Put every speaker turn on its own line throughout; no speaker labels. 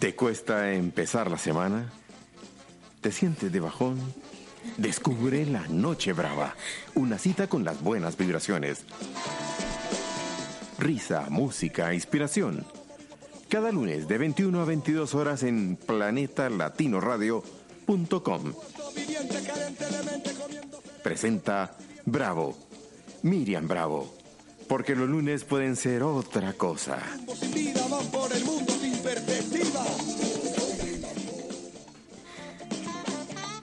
¿Te cuesta empezar la semana? ¿Te sientes de bajón? Descubre la Noche Brava, una cita con las buenas vibraciones. Risa, música, inspiración. Cada lunes de 21 a 22 horas en planetalatinoradio.com. Presenta Bravo, Miriam Bravo, porque los lunes pueden ser otra cosa.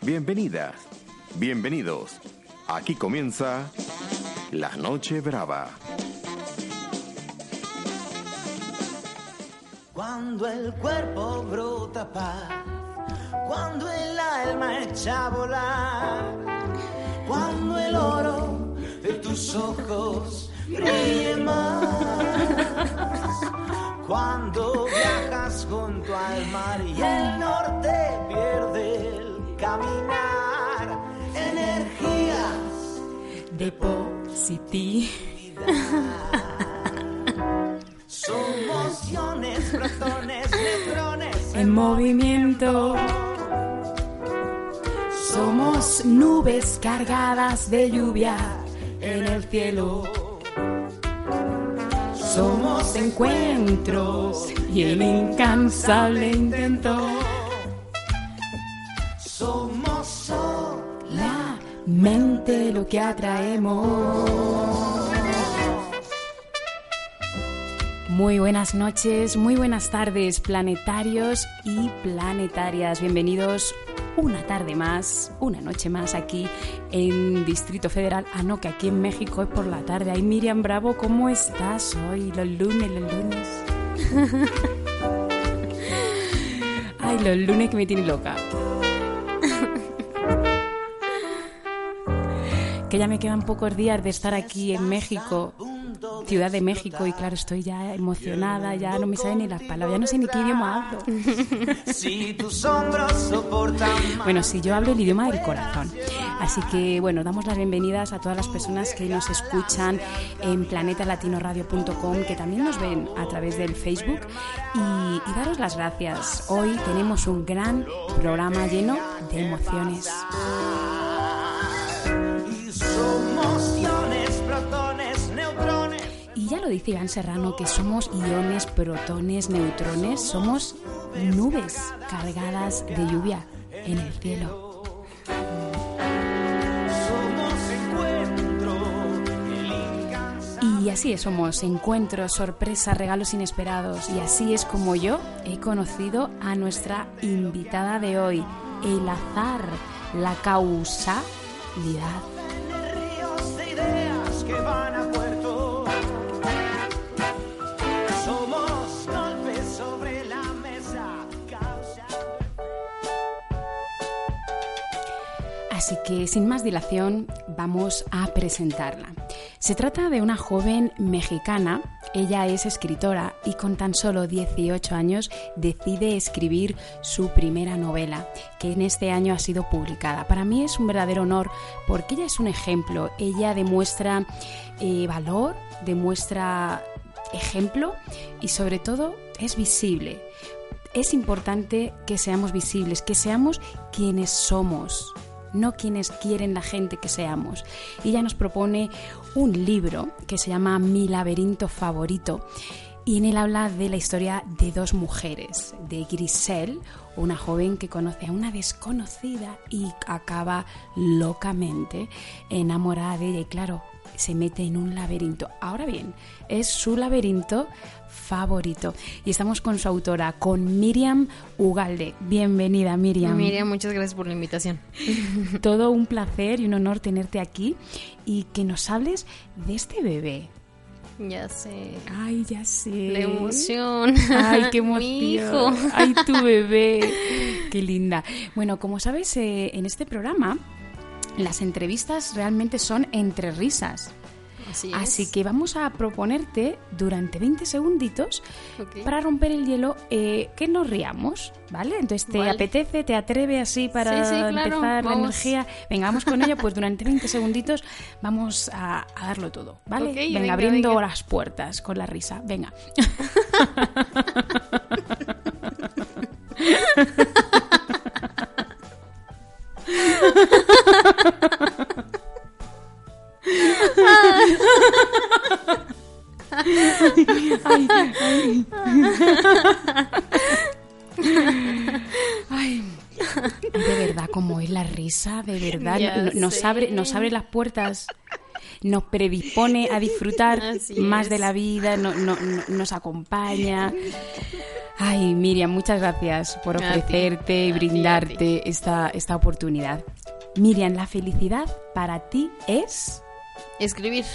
Bienvenidas, bienvenidos. Aquí comienza La Noche Brava.
Cuando el cuerpo brota paz, cuando el alma echa a volar, cuando el oro de tus ojos cuando viajas junto al mar y el norte pierde el caminar, energías
de positividad.
Somos iones, protones, neutrones
En movimiento. Somos nubes cargadas de lluvia en el cielo. Somos encuentros y el incansable intento.
Somos sol.
La mente lo que atraemos. Muy buenas noches, muy buenas tardes, planetarios y planetarias. Bienvenidos una tarde más, una noche más aquí en Distrito Federal. Ah, no, que aquí en México es por la tarde. Ay, Miriam Bravo, ¿cómo estás hoy? Los lunes, los lunes. Ay, los lunes que me tiene loca. que ya me quedan pocos días de estar aquí en México, Ciudad de México, y claro, estoy ya emocionada, ya no me saben ni las palabras, ya no sé ni qué idioma hablo.
Si tus hombros soportan más.
Bueno, sí, yo hablo el idioma del corazón. Así que, bueno, damos las bienvenidas a todas las personas que nos escuchan en planetalatinoradio.com, que también nos ven a través del Facebook, y, y daros las gracias. Hoy tenemos un gran programa lleno de emociones.
Y somos protones.
Y ya lo dice Iván Serrano que somos iones, protones, neutrones, somos nubes cargadas de lluvia en el cielo. Y así es, somos encuentros, sorpresas, regalos inesperados. Y así es como yo he conocido a nuestra invitada de hoy, el azar, la causalidad. Así que sin más dilación vamos a presentarla. Se trata de una joven mexicana, ella es escritora y con tan solo 18 años decide escribir su primera novela, que en este año ha sido publicada. Para mí es un verdadero honor porque ella es un ejemplo, ella demuestra eh, valor, demuestra ejemplo y sobre todo es visible. Es importante que seamos visibles, que seamos quienes somos, no quienes quieren la gente que seamos. Y ella nos propone un libro que se llama Mi laberinto favorito. Y en él habla de la historia de dos mujeres, de Grisel, una joven que conoce a una desconocida y acaba locamente enamorada de ella. Y claro, se mete en un laberinto. Ahora bien, es su laberinto favorito. Y estamos con su autora, con Miriam Ugalde. Bienvenida, Miriam.
Miriam, muchas gracias por la invitación.
Todo un placer y un honor tenerte aquí y que nos hables de este bebé.
Ya sé.
Ay, ya sé.
La emoción.
Ay, qué emoción.
Mi hijo.
Ay, tu bebé. Qué linda. Bueno, como sabes, eh, en este programa las entrevistas realmente son entre risas.
Así es.
Así que vamos a proponerte durante 20 segunditos para romper el hielo eh, que nos riamos, ¿vale? Entonces, ¿te
Vale.
apetece, te atreve así para
Sí, sí, claro,
empezar la energía? Venga, vamos con ello, pues durante 20 segunditos vamos a, a darlo todo, ¿vale? Venga,
venga,
abriendo
venga.
las puertas con la risa, venga. Ay, de verdad, como es la risa, de verdad,
Ya
nos,
sé.
abre, nos abre las puertas, nos predispone a disfrutar
Así
más de
es.
la vida, no- no- no- nos acompaña. Ay, Miriam, muchas gracias por ofrecerte y brindarte esta, esta oportunidad. Miriam, la felicidad para ti es...
Escribir.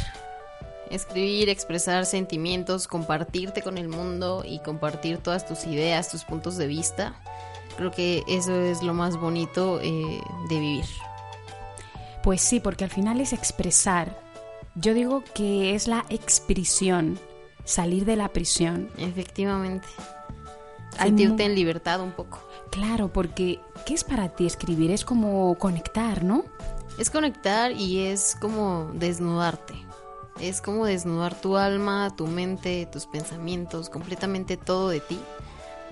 Escribir, expresar sentimientos, compartirte con el mundo y compartir todas tus ideas, tus puntos de vista. Creo que eso es lo más bonito eh, de vivir.
Pues sí, porque al final es expresar. Yo digo que es la expresión, salir de la prisión.
Efectivamente. Sentirte en libertad un poco.
Claro, porque ¿qué es para ti escribir? Es como conectar, ¿no?
Es conectar y es como desnudarte. Es como desnudar tu alma, tu mente, tus pensamientos, completamente todo de ti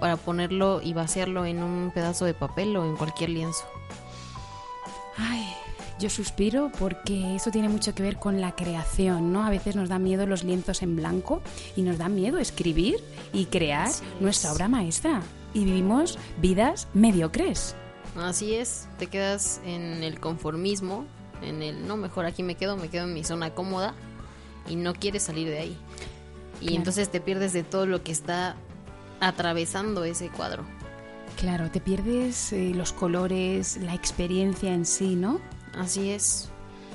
para ponerlo y vaciarlo en un pedazo de papel o en cualquier lienzo.
Ay, yo suspiro porque eso tiene mucho que ver con la creación, ¿no? A veces nos da miedo los lienzos en blanco y nos da miedo escribir y crear nuestra obra maestra. Y vivimos vidas mediocres.
Así es, te quedas en el conformismo, en el no, mejor aquí me quedo, me quedo en mi zona cómoda y no quieres salir de ahí. Y
Claro.
entonces te pierdes de todo lo que está atravesando ese cuadro.
Claro, te pierdes eh, los colores, la experiencia en sí, ¿no?
Así es.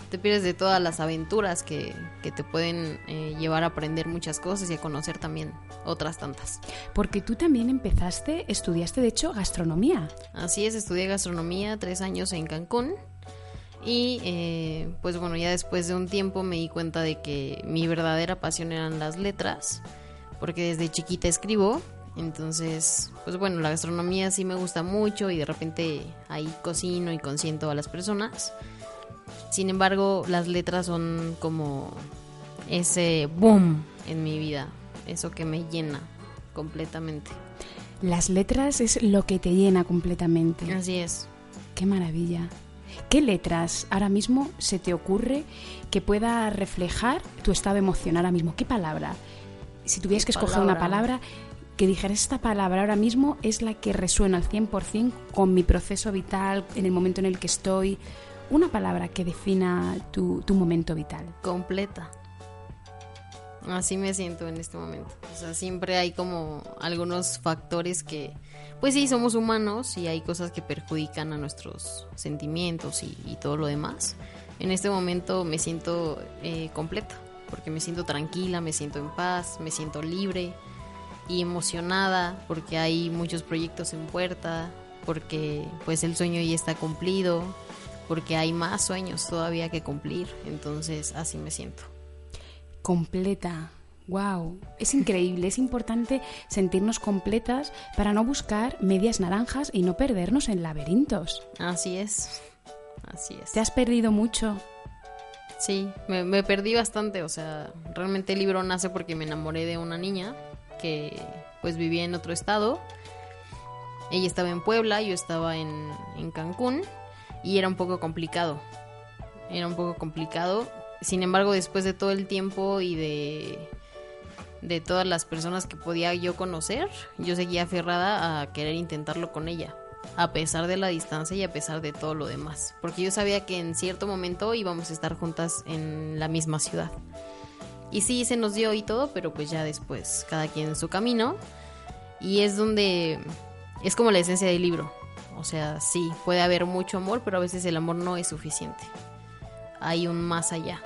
Te pierdes de todas las aventuras que, que te pueden eh, llevar a aprender muchas cosas y a conocer también otras tantas.
Porque tú también empezaste, estudiaste de hecho gastronomía.
Así es, estudié gastronomía tres años en Cancún y eh, pues bueno, ya después de un tiempo me di cuenta de que mi verdadera pasión eran las letras, porque desde chiquita escribo, entonces pues bueno, la gastronomía sí me gusta mucho y de repente ahí cocino y consiento a las personas. Sin embargo, las letras son como ese boom en mi vida, eso que me llena completamente.
Las letras es lo que te llena completamente.
Así es.
Qué maravilla. ¿Qué letras ahora mismo se te ocurre que pueda reflejar tu estado emocional ahora mismo? ¿Qué palabra? Si tuvieras
¿Qué
que escoger una
palabra?
Que dijeras esta palabra ahora mismo es la que resuena al 100% con mi proceso vital, en el momento en el que estoy. Una palabra que defina tu, tu momento vital.
completa. Así me siento en este momento. O sea, siempre hay como algunos factores que, pues sí, somos humanos y hay cosas que perjudican a nuestros sentimientos y, y todo lo demás. En este momento me siento eh, completa, porque me siento tranquila, me siento en paz, me siento libre y emocionada, porque hay muchos proyectos en puerta, porque pues el sueño ya está cumplido, porque hay más sueños todavía que cumplir. Entonces, así me siento.
Completa. Wow, es increíble, es importante sentirnos completas para no buscar medias naranjas y no perdernos en laberintos.
Así es. Así es.
¿Te has perdido mucho?
Sí, me, me perdí bastante. O sea, realmente el libro nace porque me enamoré de una niña que pues vivía en otro estado. Ella estaba en Puebla, yo estaba en, Cancún y era un poco complicado. Era un poco complicado. Sin embargo, después de todo el tiempo y de, de todas las personas que podía yo conocer, yo seguía aferrada a querer intentarlo con ella. A pesar de la distancia y a pesar de todo lo demás. Porque yo sabía que en cierto momento íbamos a estar juntas en la misma ciudad. Y sí, se nos dio y todo, pero pues ya después, cada quien en su camino. Y es donde es como la esencia del libro. O sea, sí, puede haber mucho amor, pero a veces el amor no es suficiente. Hay un más allá.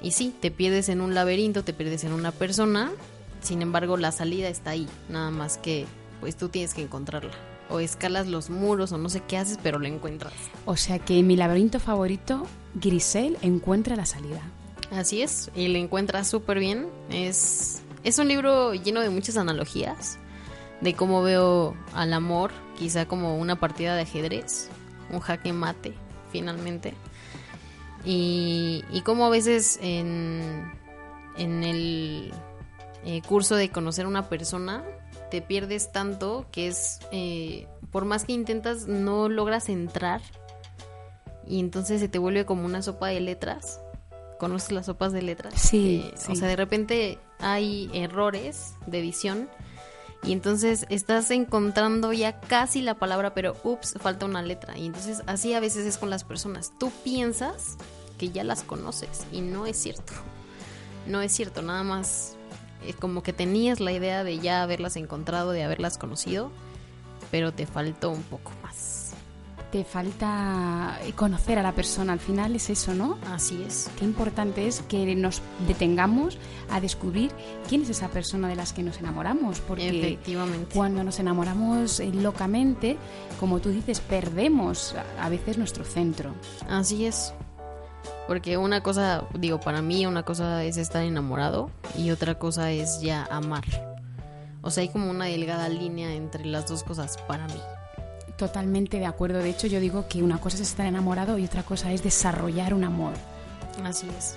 Y sí, te pierdes en un laberinto, te pierdes en una persona, sin embargo la salida está ahí, nada más que pues tú tienes que encontrarla. O escalas los muros o no sé qué haces, pero la encuentras.
O sea que mi laberinto favorito, Grisel encuentra la salida.
Así es, y la encuentras súper bien. Es, es un libro lleno de muchas analogías, de cómo veo al amor, quizá como una partida de ajedrez, un jaque mate, finalmente. Y, y cómo a veces en, en el eh, curso de conocer a una persona te pierdes tanto que es, eh, por más que intentas, no logras entrar y entonces se te vuelve como una sopa de letras. ¿Conoces las sopas de letras?
Sí,
Eh,
sí.
O sea, de repente hay errores de edición y entonces estás encontrando ya casi la palabra, pero ups, falta una letra. Y entonces así a veces es con las personas. Tú piensas que ya las conoces y no es cierto. No es cierto, nada más eh, como que tenías la idea de ya haberlas encontrado, de haberlas conocido, pero te faltó un poco.
Te falta conocer a la persona, al final es eso, ¿no?
Así es.
Qué importante es que nos detengamos a descubrir quién es esa persona de las que nos enamoramos, porque
Efectivamente.
cuando nos enamoramos eh, locamente, como tú dices, perdemos a- a veces nuestro centro.
Así es. Porque una cosa, digo, para mí una cosa es estar enamorado y otra cosa es ya amar. O sea, hay como una delgada línea entre las dos cosas para mí.
Totalmente de acuerdo. De hecho, yo digo que una cosa es estar enamorado y otra cosa es desarrollar un amor.
Así es.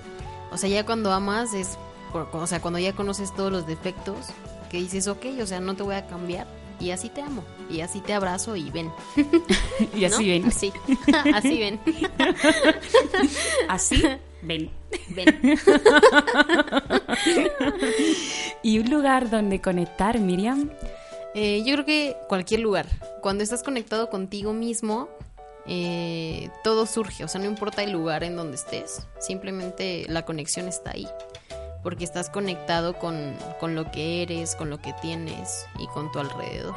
O sea, ya cuando amas es, por- o sea, cuando ya conoces todos los defectos, que dices, ok, o sea, no te voy a cambiar y así te amo y así te abrazo y ven.
Y así ven.
Así, así ven.
Así ven.
Ven.
Y un lugar donde conectar, Miriam.
Eh, yo creo que cualquier lugar. Cuando estás conectado contigo mismo, eh, todo surge. O sea, no importa el lugar en donde estés. Simplemente la conexión está ahí. Porque estás conectado con, con lo que eres, con lo que tienes y con tu alrededor.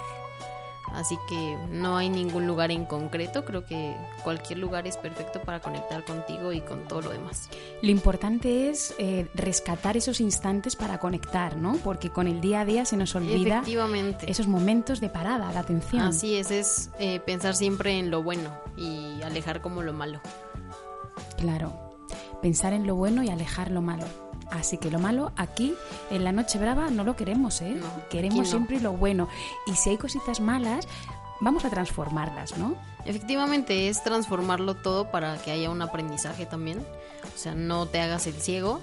Así que no hay ningún lugar en concreto. Creo que cualquier lugar es perfecto para conectar contigo y con todo lo demás.
Lo importante es eh, rescatar esos instantes para conectar, ¿no? Porque con el día a día se nos olvida
Efectivamente.
esos momentos de parada, de atención.
Así es, es eh, pensar siempre en lo bueno y alejar como lo malo.
Claro. Pensar en lo bueno y alejar lo malo. Así que lo malo aquí en la noche brava no lo queremos, ¿eh?
No,
queremos
no.
siempre lo bueno. Y si hay cositas malas, vamos a transformarlas, ¿no?
Efectivamente, es transformarlo todo para que haya un aprendizaje también. O sea, no te hagas el ciego,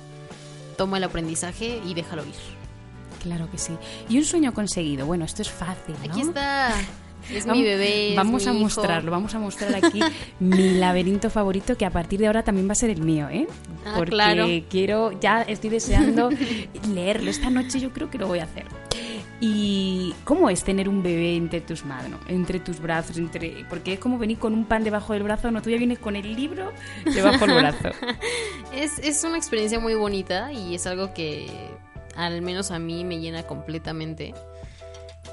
toma el aprendizaje y déjalo ir.
Claro que sí. Y un sueño conseguido. Bueno, esto es fácil, ¿no?
Aquí está, es
Vamos-
mi bebé.
Vamos
mi
a
hijo.
mostrarlo, vamos a mostrar aquí mi laberinto favorito que a partir de ahora también va a ser el mío, ¿eh?
Ah,
Porque
claro.
quiero, ya estoy deseando leerlo. Esta noche yo creo que lo voy a hacer. ¿Y cómo es tener un bebé entre tus manos, entre tus brazos? entre Porque es como venir con un pan debajo del brazo, no, tú ya vienes con el libro debajo del brazo.
Es, es una experiencia muy bonita y es algo que al menos a mí me llena completamente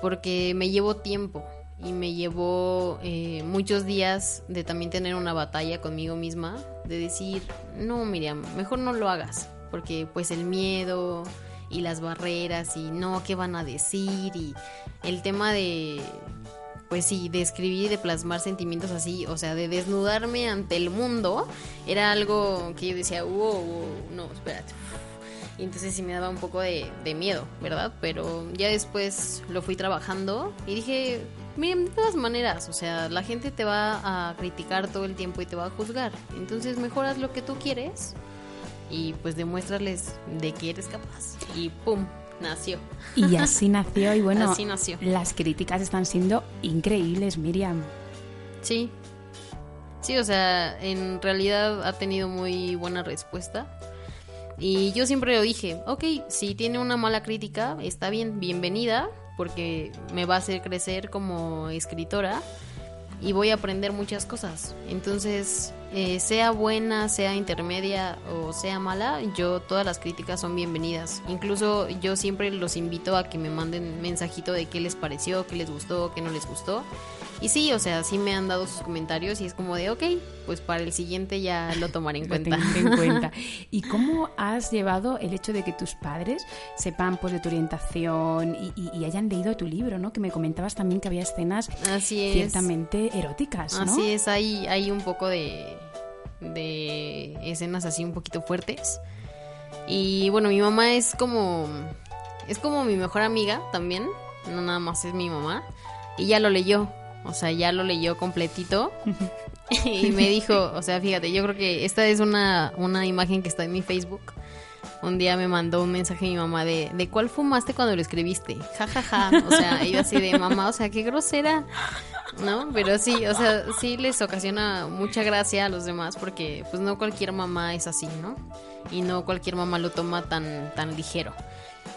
porque me llevó tiempo y me llevó eh, muchos días de también tener una batalla conmigo misma de decir no Miriam mejor no lo hagas porque pues el miedo y las barreras y no qué van a decir y el tema de pues sí, de escribir y de plasmar sentimientos así, o sea, de desnudarme ante el mundo, era algo que yo decía, wow, wow, no, espérate. Y entonces sí me daba un poco de, de miedo, ¿verdad? Pero ya después lo fui trabajando y dije, miren, de todas maneras, o sea, la gente te va a criticar todo el tiempo y te va a juzgar. Entonces mejoras lo que tú quieres y pues demuéstrales de que eres capaz. Y ¡pum! Nació.
Y así nació y bueno,
Así nació.
las críticas están siendo increíbles, Miriam.
Sí. Sí, o sea, en realidad ha tenido muy buena respuesta. Y yo siempre lo dije, ok, si tiene una mala crítica, está bien, bienvenida, porque me va a hacer crecer como escritora y voy a aprender muchas cosas. Entonces, eh, sea buena, sea intermedia o sea mala, yo todas las críticas son bienvenidas. Incluso yo siempre los invito a que me manden mensajito de qué les pareció, qué les gustó, qué no les gustó. Y sí, o sea, sí me han dado sus comentarios y es como de, ok, pues para el siguiente ya lo tomaré en cuenta.
en cuenta. ¿Y cómo has llevado el hecho de que tus padres sepan pues de tu orientación y, y- y hayan leído tu libro, ¿no? Que me comentabas también que había escenas
Así es.
ciertamente eróticas, ¿no?
Así es, hay, hay un poco de, de escenas así un poquito fuertes. Y bueno, mi mamá es como. Es como mi mejor amiga también. No nada más es mi mamá. Y ya lo leyó. O sea, ya lo leyó completito. y me dijo, o sea, fíjate, yo creo que esta es una, una imagen que está en mi Facebook. Un día me mandó un mensaje mi mamá de, ¿de cuál fumaste cuando lo escribiste? Ja, ja, ja. O sea, yo así de mamá, o sea, qué grosera. ¿No? Pero sí, o sea, sí les ocasiona mucha gracia a los demás porque pues no cualquier mamá es así, ¿no? Y no cualquier mamá lo toma tan, tan ligero.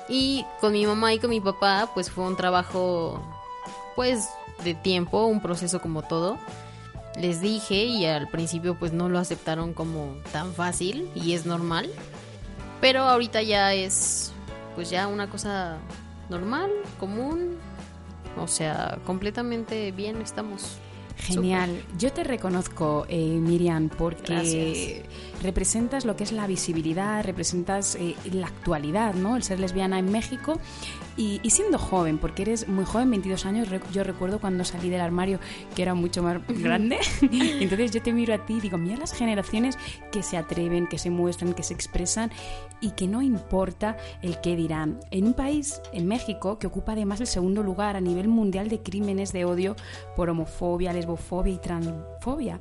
Y con mi mamá y con mi papá pues fue un trabajo pues de tiempo, un proceso como todo. Les dije y al principio pues no lo aceptaron como tan fácil y es normal. Pero ahorita ya es pues ya una cosa normal, común. O sea, completamente bien estamos.
Genial. Yo te reconozco, eh, Miriam, porque
Gracias.
Representas lo que es la visibilidad, representas eh, la actualidad, ¿no? El ser lesbiana en México y, y siendo joven, porque eres muy joven, 22 años. Yo recuerdo cuando salí del armario que era mucho más grande. Entonces yo te miro a ti y digo, mira las generaciones que se atreven, que se muestran, que se expresan y que no importa el qué dirán. En un país, en México, que ocupa además el segundo lugar a nivel mundial de crímenes de odio por homofobia, lesbofobia y transfobia.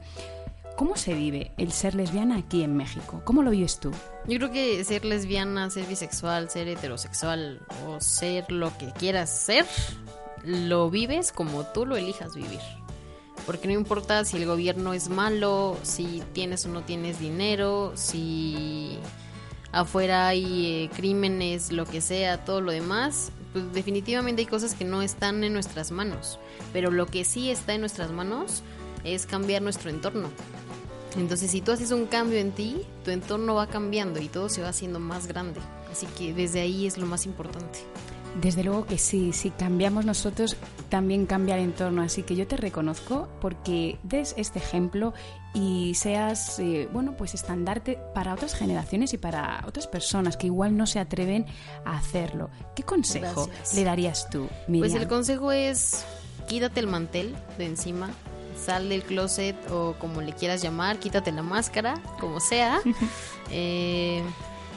¿Cómo se vive el ser lesbiana aquí en México? ¿Cómo lo vives tú?
Yo creo que ser lesbiana, ser bisexual, ser heterosexual o ser lo que quieras ser, lo vives como tú lo elijas vivir. Porque no importa si el gobierno es malo, si tienes o no tienes dinero, si afuera hay eh, crímenes, lo que sea, todo lo demás, pues definitivamente hay cosas que no están en nuestras manos. Pero lo que sí está en nuestras manos es cambiar nuestro entorno. Entonces, si tú haces un cambio en ti, tu entorno va cambiando y todo se va haciendo más grande. Así que desde ahí es lo más importante.
Desde luego que sí, si cambiamos nosotros, también cambia el entorno. Así que yo te reconozco porque des este ejemplo y seas, eh, bueno, pues estandarte para otras generaciones y para otras personas que igual no se atreven a hacerlo. ¿Qué consejo
Gracias.
le darías tú, Miriam?
Pues el consejo es quítate el mantel de encima, sal del closet o como le quieras llamar, quítate la máscara, como sea. Eh,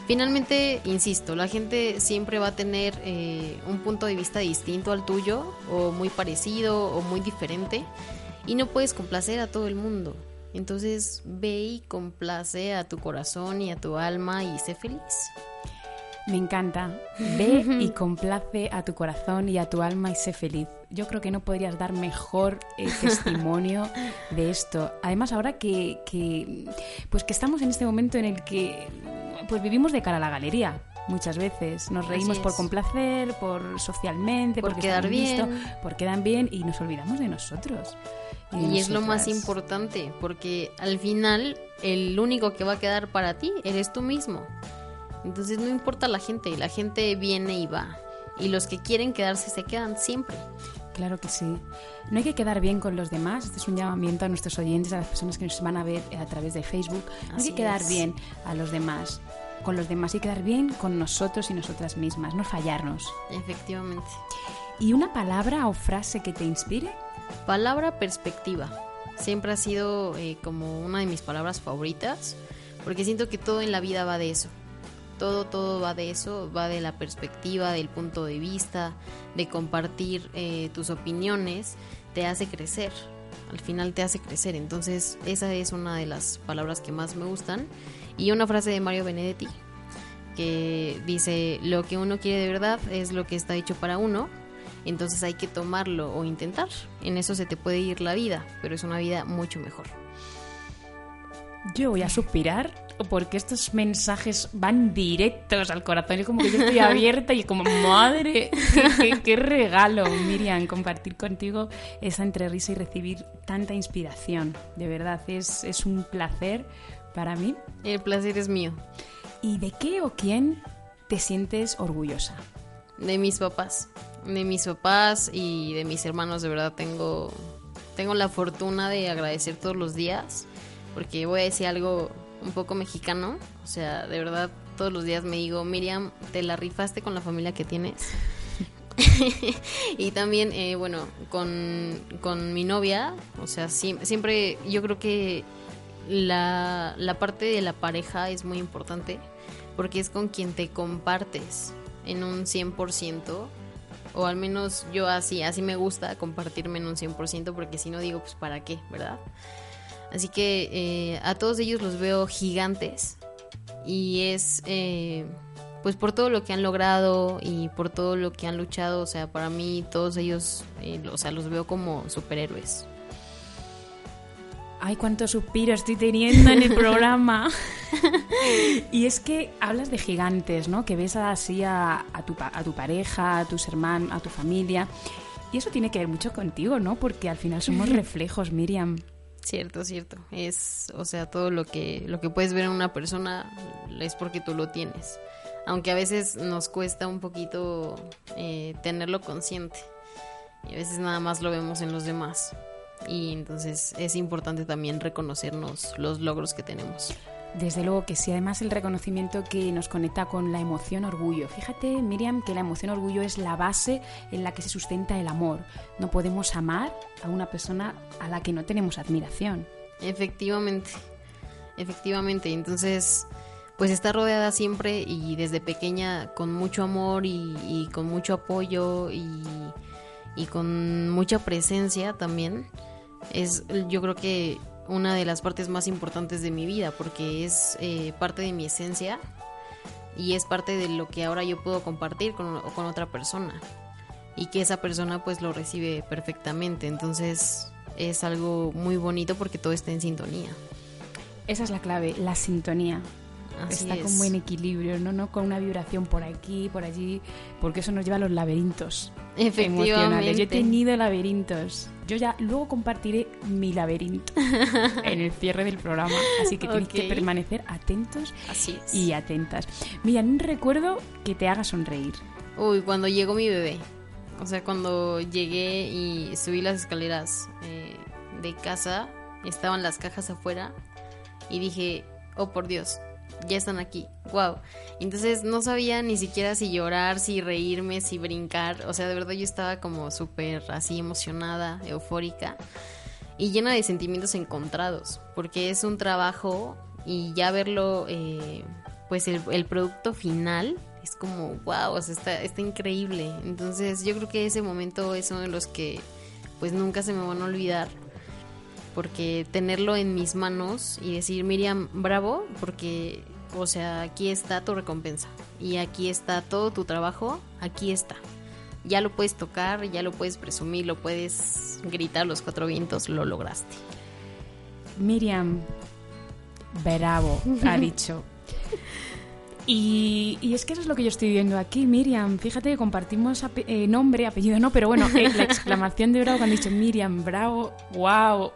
finalmente, insisto, la gente siempre va a tener eh, un punto de vista distinto al tuyo o muy parecido o muy diferente y no puedes complacer a todo el mundo. Entonces ve y complace a tu corazón y a tu alma y sé feliz.
Me encanta. Ve y complace a tu corazón y a tu alma y sé feliz. Yo creo que no podrías dar mejor eh, testimonio de esto. Además, ahora que, que, pues que estamos en este momento en el que pues vivimos de cara a la galería. Muchas veces nos reímos por complacer, por socialmente,
Por
porque
quedar
visto,
bien.
por quedar bien y nos olvidamos de nosotros.
Y es lo más importante, porque al final el único que va a quedar para ti eres tú mismo. Entonces no importa la gente, la gente viene y va. Y los que quieren quedarse se quedan siempre.
Claro que sí. No hay que quedar bien con los demás. Este es un llamamiento a nuestros oyentes, a las personas que nos van a ver a través de Facebook. No hay que quedar
es.
bien a los demás. Con los demás que quedar bien con nosotros y nosotras mismas, no fallarnos.
Efectivamente.
¿Y una palabra o frase que te inspire?
Palabra perspectiva. Siempre ha sido eh, como una de mis palabras favoritas, porque siento que todo en la vida va de eso. Todo, todo va de eso, va de la perspectiva, del punto de vista, de compartir eh, tus opiniones, te hace crecer. Al final te hace crecer. Entonces, esa es una de las palabras que más me gustan. Y una frase de Mario Benedetti, que dice, lo que uno quiere de verdad es lo que está hecho para uno, entonces hay que tomarlo o intentar. En eso se te puede ir la vida, pero es una vida mucho mejor.
Yo voy a suspirar porque estos mensajes van directos al corazón. Es como que yo estoy abierta y como, madre, qué, qué- qué regalo, Miriam, compartir contigo esa entrerisa y recibir tanta inspiración. De verdad, es, es un placer para mí.
El placer es mío.
¿Y de qué o quién te sientes orgullosa?
De mis papás. De mis papás y de mis hermanos, de verdad tengo, tengo la fortuna de agradecer todos los días, porque voy a decir algo un poco mexicano, o sea, de verdad todos los días me digo, Miriam, te la rifaste con la familia que tienes. y también, eh, bueno, con, con, mi novia, o sea, siempre, yo creo que la, la parte de la pareja es muy importante porque es con quien te compartes en un 100%, o al menos yo así, así me gusta compartirme en un 100%, porque si no digo, pues para qué, ¿verdad? Así que eh, a todos ellos los veo gigantes y es eh, pues por todo lo que han logrado y por todo lo que han luchado, o sea, para mí todos ellos, eh, o sea, los veo como superhéroes.
Ay, cuánto suspiro estoy teniendo en el programa. y es que hablas de gigantes, ¿no? Que ves así a, tu, a tu pareja, a tus hermanos, a tu familia. Y eso tiene que ver mucho contigo, ¿no? Porque al final somos reflejos, Miriam.
Cierto, cierto. Es, o sea, todo lo que, lo que puedes ver en una persona es porque tú lo tienes. Aunque a veces nos cuesta un poquito eh, tenerlo consciente. Y a veces nada más lo vemos en los demás. Y entonces es importante también reconocernos los logros que tenemos.
Desde luego que sí, además el reconocimiento que nos conecta con la emoción orgullo. Fíjate, Miriam, que la emoción orgullo es la base en la que se sustenta el amor. No podemos amar a una persona a la que no tenemos admiración.
Efectivamente, efectivamente. Entonces, pues está rodeada siempre y desde pequeña con mucho amor y, con mucho apoyo y, y con mucha presencia también. Es, yo creo que una de las partes más importantes de mi vida porque es eh, parte de mi esencia y es parte de lo que ahora yo puedo compartir con, con otra persona y que esa persona pues lo recibe perfectamente. Entonces es algo muy bonito porque todo está en sintonía.
Esa es la clave la sintonía está como en equilibrio, ¿no? no con una vibración por aquí, por allí, porque eso nos lleva a los laberintos emocionales. Yo he tenido laberintos. Yo ya luego compartiré mi laberinto en el cierre del programa, así que tienes que permanecer atentos y atentas. Mira, un recuerdo que te haga sonreír.
Uy, cuando llegó mi bebé. O sea, cuando llegué y subí las escaleras eh, de casa, estaban las cajas afuera y dije, oh por Dios, ya están aquí, wow. Entonces no sabía ni siquiera si llorar, si reírme, si brincar, o sea, de verdad yo estaba como súper así emocionada, eufórica y llena de sentimientos encontrados, porque es un trabajo y ya verlo, eh, pues el, el, producto final es como, wow, o sea, está, está increíble. Entonces yo creo que ese momento es uno de los que pues nunca se me van a olvidar porque tenerlo en mis manos y decir, Miriam, bravo, porque, o sea, aquí está tu recompensa y aquí está todo tu trabajo, aquí está. Ya lo puedes tocar, ya lo puedes presumir, lo puedes gritar los cuatro vientos, lo lograste.
Miriam, bravo, ha dicho. Y, es que eso es lo que yo estoy viendo aquí, Miriam. Fíjate que compartimos eh, nombre, apellido, no, pero bueno, eh, la exclamación de bravo cuando han dicho Miriam, bravo, wow,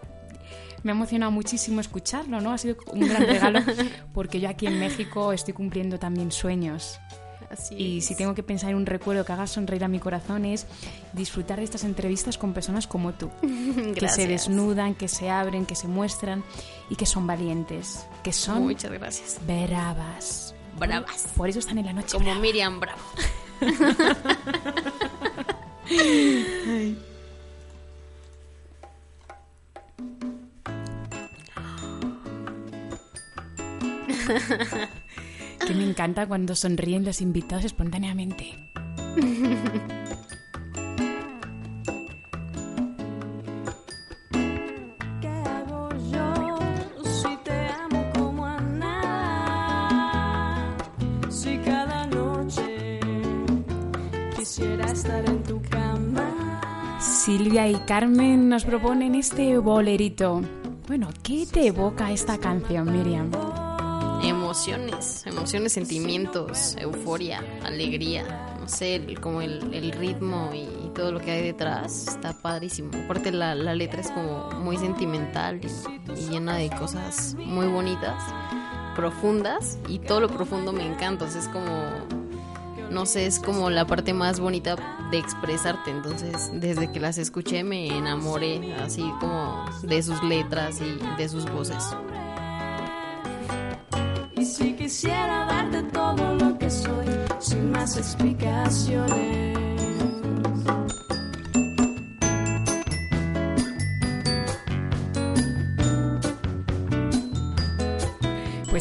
me ha emocionado muchísimo escucharlo, ¿no? Ha sido un gran regalo porque yo aquí en México estoy cumpliendo también sueños. Así y si tengo que pensar en un recuerdo que haga sonreír a mi corazón es disfrutar de estas entrevistas con personas como tú, que se desnudan, que se abren, que se muestran y que son valientes, que son
muchas gracias,
bravas,
bravas.
Por eso están en la noche.
Como Miriam Bravo.
que me encanta cuando sonríen los invitados espontáneamente. Silvia y Carmen nos proponen este bolerito. Bueno, ¿qué te evoca esta canción, Miriam?
Emociones, emociones, sentimientos, euforia, alegría, no sé, como el, ritmo y, todo lo que hay detrás está padrísimo. Aparte la, letra es como muy sentimental y, llena de cosas muy bonitas, profundas y todo lo profundo me encanta, es como no sé, es como la parte más bonita de expresarte. Entonces, desde que las escuché me enamoré así como de sus letras y de sus voces.
Si quisiera darte todo lo que soy, sin más explicaciones.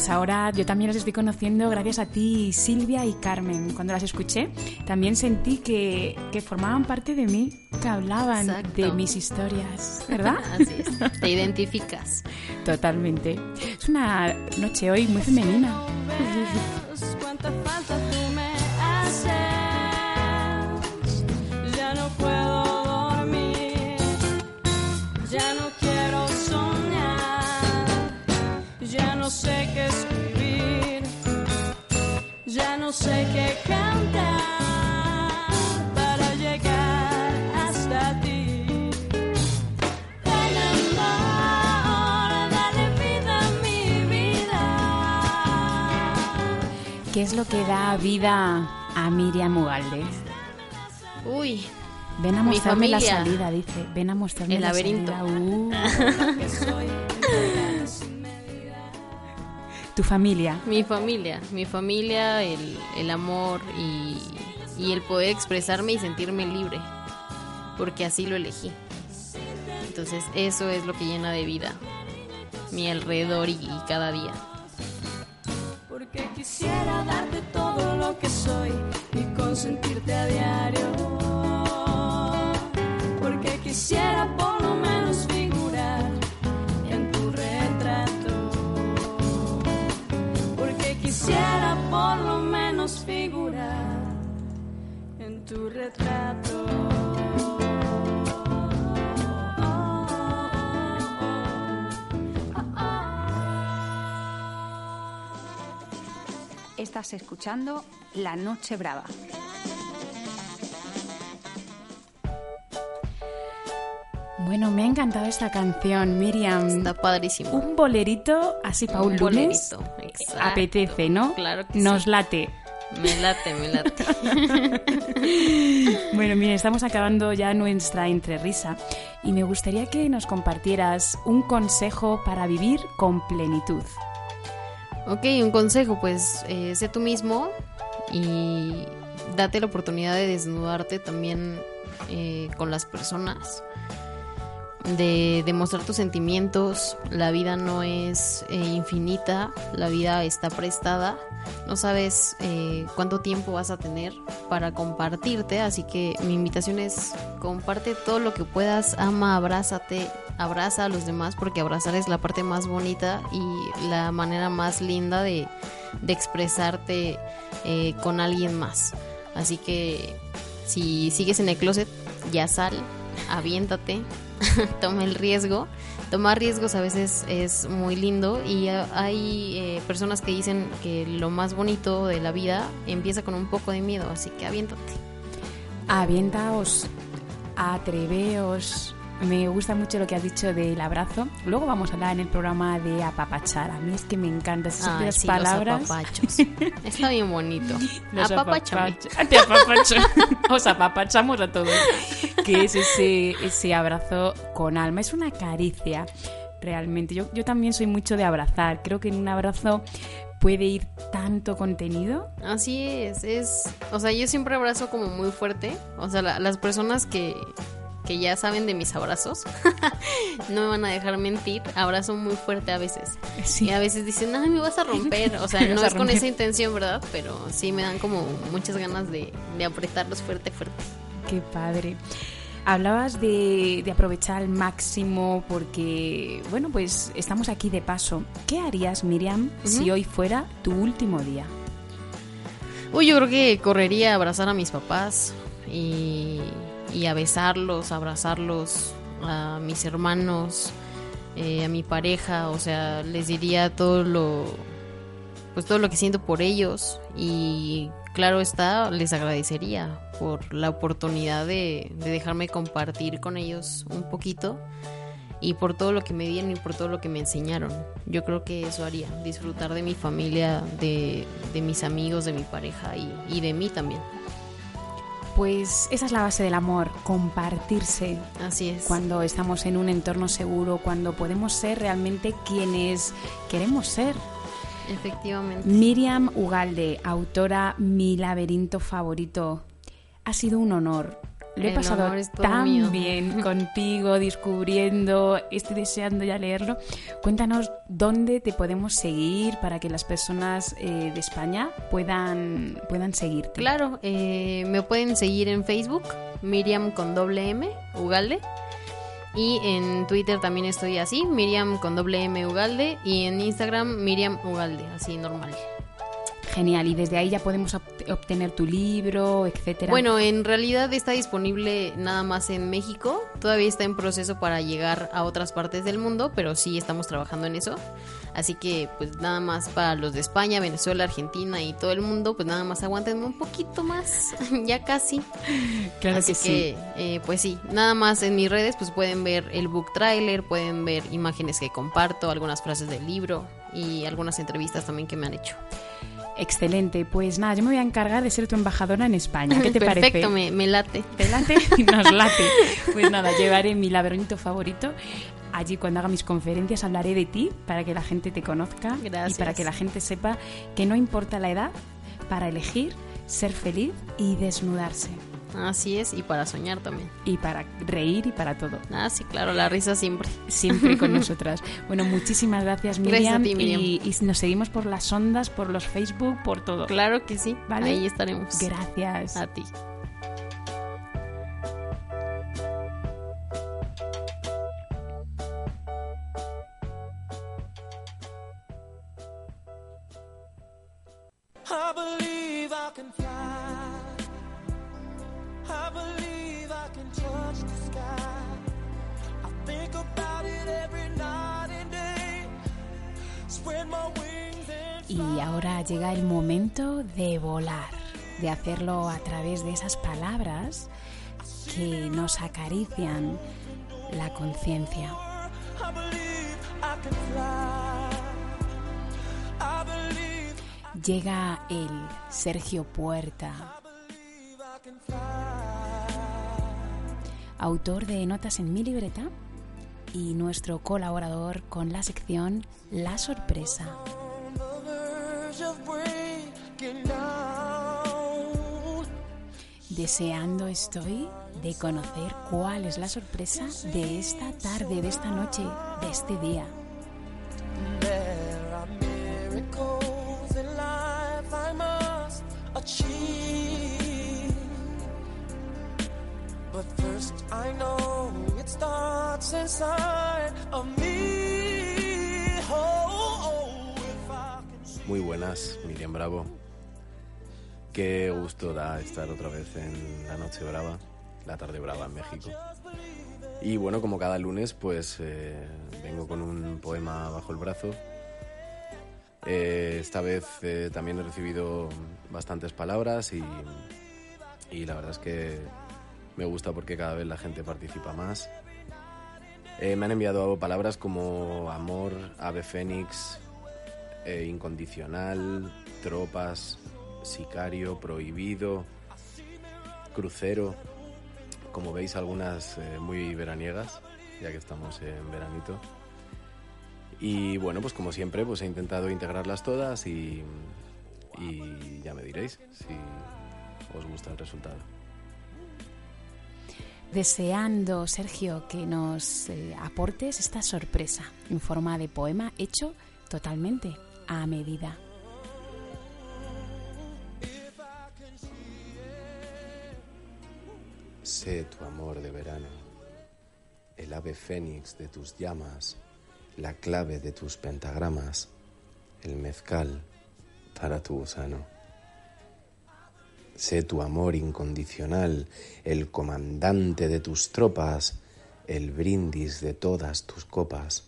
Pues ahora yo también las estoy conociendo gracias a ti, Silvia y Carmen. Cuando las escuché, también sentí que, que formaban parte de mí, que hablaban
Exacto.
de mis historias, ¿verdad?
Así es, te identificas.
Totalmente. Es una noche hoy muy femenina.
no sé qué cantar para llegar hasta ti. Dale amor, dale vida a mi vida.
¿Qué es lo que da vida a Miriam Ugalde?
Uy,
Ven a mostrarme la salida, dice. Ven a mostrarme
El
la
laberinto.
salida. Uh. tu familia.
mi familia, mi familia, el, el amor y, y el poder expresarme y sentirme libre, porque así lo elegí. Entonces eso es lo que llena de vida mi alrededor y, y cada día.
Porque quisiera darte todo lo que soy y consentirte a diario. Porque quisiera por lo menos quisiera por lo menos figurar en tu retrato.
Estás escuchando La Noche Brava.
Bueno, me ha encantado esta canción, Miriam.
Está padrísimo.
Un bolerito así para un,
Un
lunes.
bolerito, exacto.
Apetece, ¿no?
Claro que
Nos
sí.
late.
Me late, me late.
Bueno, mire, estamos acabando ya nuestra entrerisa y me gustaría que nos compartieras un consejo para vivir con plenitud.
Ok, un consejo, pues eh, sé tú mismo y date la oportunidad de desnudarte también eh, con las personas, de demostrar tus sentimientos. La vida no es eh, infinita, la vida está prestada. No sabes eh, cuánto tiempo vas a tener para compartirte, así que mi invitación es comparte todo lo que puedas, ama, abrázate, abraza a los demás porque abrazar es la parte más bonita y la manera más linda de, de expresarte eh, con alguien más. Así que si sigues en el closet, ya sal, aviéntate, toma el riesgo. Tomar riesgos a veces es muy lindo y hay eh, personas que dicen que lo más bonito de la vida empieza con un poco de miedo, así que aviéntate.
Avientaos, atreveos. Me gusta mucho lo que has dicho del abrazo. Luego vamos a hablar en el programa de apapachar. A mí es que me encantan esas
sí, los
palabras.
apapachos. Está bien bonito.
Los apapacho- Te apapacho. Os apapachamos a todos. Que es ese, ese abrazo con alma. Es una caricia, realmente. Yo, yo también soy mucho de abrazar. Creo que en un abrazo puede ir tanto contenido.
Así es, es, o sea, yo siempre abrazo como muy fuerte, o sea, la- las personas que, que ya saben de mis abrazos no me van a dejar mentir, abrazo muy fuerte a veces.
Sí.
Y a veces dicen, ay, me vas a romper, o sea, no es con esa intención, ¿verdad? Pero sí me dan como muchas ganas de, de apretarlos fuerte, fuerte.
Qué padre. Hablabas de, de aprovechar al máximo porque, bueno, pues estamos aquí de paso. ¿Qué harías, Miriam, si hoy fuera tu último día?
Uy, yo creo que correría a abrazar a mis papás y, y a besarlos, a abrazarlos, a mis hermanos, eh, a mi pareja, o sea, les diría todo lo, pues todo lo que siento por ellos y claro está, les agradecería por la oportunidad de, de dejarme compartir con ellos un poquito y por todo lo que me dieron y por todo lo que me enseñaron. Yo creo que eso haría, disfrutar de mi familia, de, de mis amigos, de mi pareja y, y de mí también.
Pues esa es la base del amor, compartirse.
Así es.
Cuando estamos en un entorno seguro, cuando podemos ser realmente quienes queremos ser.
Efectivamente.
Miriam Ugalde, autora Mi laberinto favorito. Ha sido un honor. Lo he
El
pasado tan
mío.
bien contigo, descubriendo, estoy deseando ya leerlo. Cuéntanos dónde te podemos seguir para que las personas eh, de España puedan, puedan seguirte.
Claro, eh, me pueden seguir en Facebook, Miriam con doble M, Ugalde. Y en Twitter también estoy así, Miriam con doble M Ugalde. Y en Instagram, Miriam Ugalde, así normal.
Genial, y desde ahí ya podemos obt- obtener tu libro, etcétera.
Bueno, en realidad está disponible nada más en México. Todavía está en proceso para llegar a otras partes del mundo, pero sí estamos trabajando en eso. Así que, pues nada más para los de España, Venezuela, Argentina y todo el mundo, pues nada más aguanten un poquito más, ya casi.
claro
Así
que,
que, eh, pues sí, nada más en mis redes, pues pueden ver el book trailer, pueden ver imágenes que comparto, algunas frases del libro y algunas entrevistas también que me han hecho.
Excelente, pues nada, yo me voy a encargar de ser tu embajadora en España. ¿Qué te
Perfecto,
parece?
me, me late.
¿Te late? Nos late. Pues nada, llevaré mi laberinto favorito. Allí cuando haga mis conferencias hablaré de ti para que la gente te conozca y para que la gente sepa que no importa la edad para elegir ser feliz y desnudarse
Así es, y para soñar también.
y para reír y para todo.
Ah, sí, claro, la risa siempre.
Siempre con nosotras. Bueno, muchísimas gracias Miriam,
Gracias a ti, Miriam.
Y, y nos seguimos por las ondas, por los Facebook, por todo.
Claro que sí,
¿Vale?
ahí estaremos.
Gracias.
A ti.
I believe I can fly. I believe I can touch the sky. I think about it every night and day. Spread my wings and
Y ahora llega el momento de volar, de hacerlo a través de esas palabras que nos acarician la conciencia. Llega el Sergio Puerta. Autor de Notas en mi libreta y nuestro colaborador con la sección La sorpresa. Deseando estoy de conocer cuál es la sorpresa de esta tarde, de esta noche, de este día.
Buenas, Miriam Bravo. Qué gusto da estar otra vez en la Noche Brava, la Tarde Brava en México. Y bueno, como cada lunes, pues eh, vengo con un poema bajo el brazo. Eh, esta vez eh, también he recibido bastantes palabras y, la verdad es que me gusta porque cada vez la gente participa más. Me han enviado palabras como amor, ave fénix, eh, incondicional, tropas, sicario, prohibido, crucero. Como veis, algunas eh, muy veraniegas, ya que estamos en veranito. Y bueno, pues como siempre, pues he intentado integrarlas todas y, ya me diréis si os gusta el resultado.
Deseando, Sergio, que nos eh, aportes esta sorpresa en forma de poema hecho totalmente a medida.
Sé tu amor de verano, el ave fénix de tus llamas, la clave de tus pentagramas, el mezcal para tu gusano. Sé tu amor incondicional, el comandante de tus tropas, el brindis de todas tus copas,